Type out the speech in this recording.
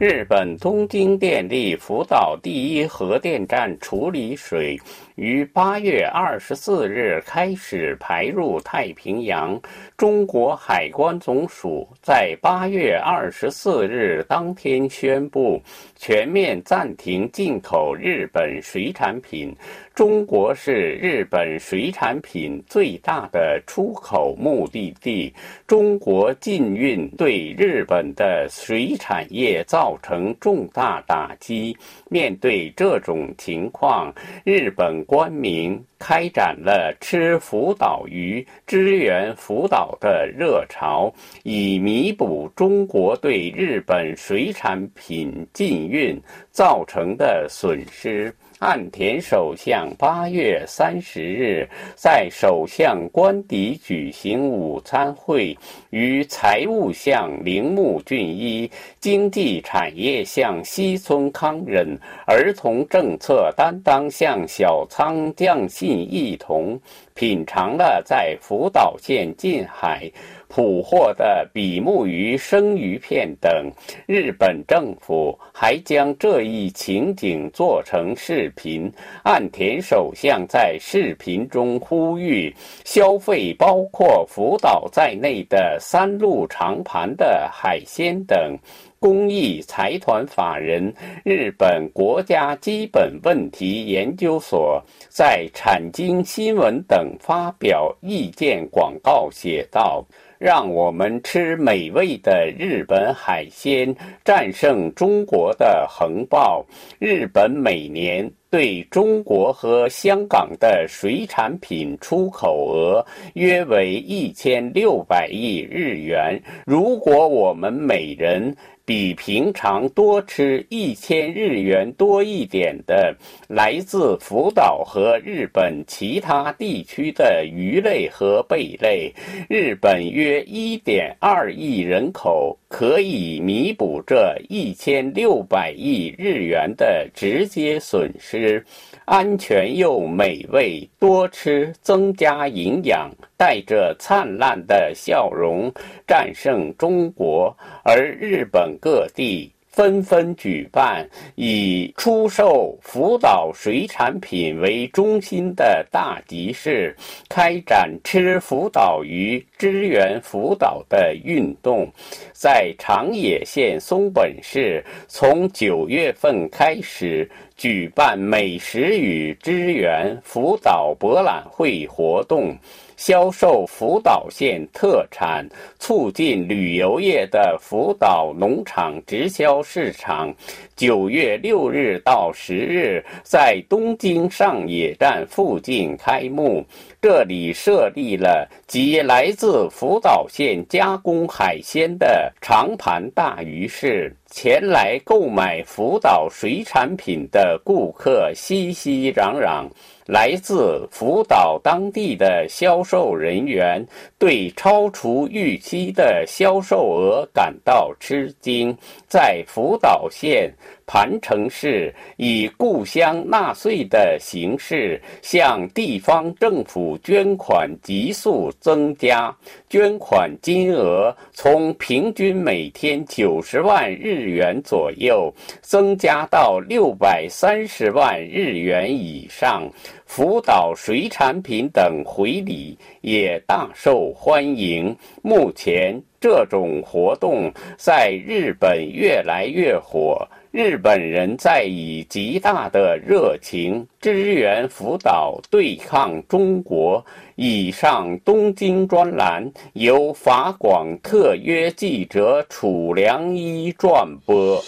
日本东京电力福岛第一核电站处理水于八月二十四日开始排入太平洋。中国海关总署在八月二十四日当天宣布全面暂停进口日本水产品。中国是日本水产品最大的出口目的地，中国禁运对日本的水产业造造成重大打击。面对这种情况，日本官民开展了吃福岛鱼、支援福岛的热潮，以弥补中国对日本水产品禁运造成的损失。岸田首相八月三十日在首相官邸举行午餐会，与财务相铃木俊一、经济产业相西村康稔、儿童政策担当相小仓将信一同品尝了在福岛县近海。捕获的比目鱼、生鱼片等，日本政府还将这一情景做成视频。岸田首相在视频中呼吁消费包括福岛在内的三鹿长盘的海鲜等。公益财团法人日本国家基本问题研究所在产经新闻等发表意见广告写道。让我们吃美味的日本海鲜，战胜中国的横暴。日本每年对中国和香港的水产品出口额约为一千六百亿日元。如果我们每人，比平常多吃一千日元多一点的来自福岛和日本其他地区的鱼类和贝类，日本约一点二亿人口可以弥补这一千六百亿日元的直接损失。安全又美味，多吃增加营养，带着灿烂的笑容战胜中国。而日本各地纷纷举办以出售福岛水产品为中心的大集市，开展吃福岛鱼、支援福岛的运动。在长野县松本市，从九月份开始。举办美食与支援福岛博览会活动，销售福岛县特产，促进旅游业的福岛农场直销市场。九月六日到十日，在东京上野站附近开幕。这里设立了集来自福岛县加工海鲜的长盘大鱼市，前来购买福岛水产品的顾客熙熙攘攘。来自福岛当地的销售人员对超出预期的销售额感到吃惊。在福岛县盘城市，以故乡纳税的形式向地方政府捐款急速增加，捐款金额从平均每天九十万日元左右，增加到六百三十万日元以上。福岛水产品等回礼也大受欢迎。目前，这种活动在日本越来越火，日本人在以极大的热情支援福岛对抗中国。以上东京专栏由法广特约记者楚良一转播。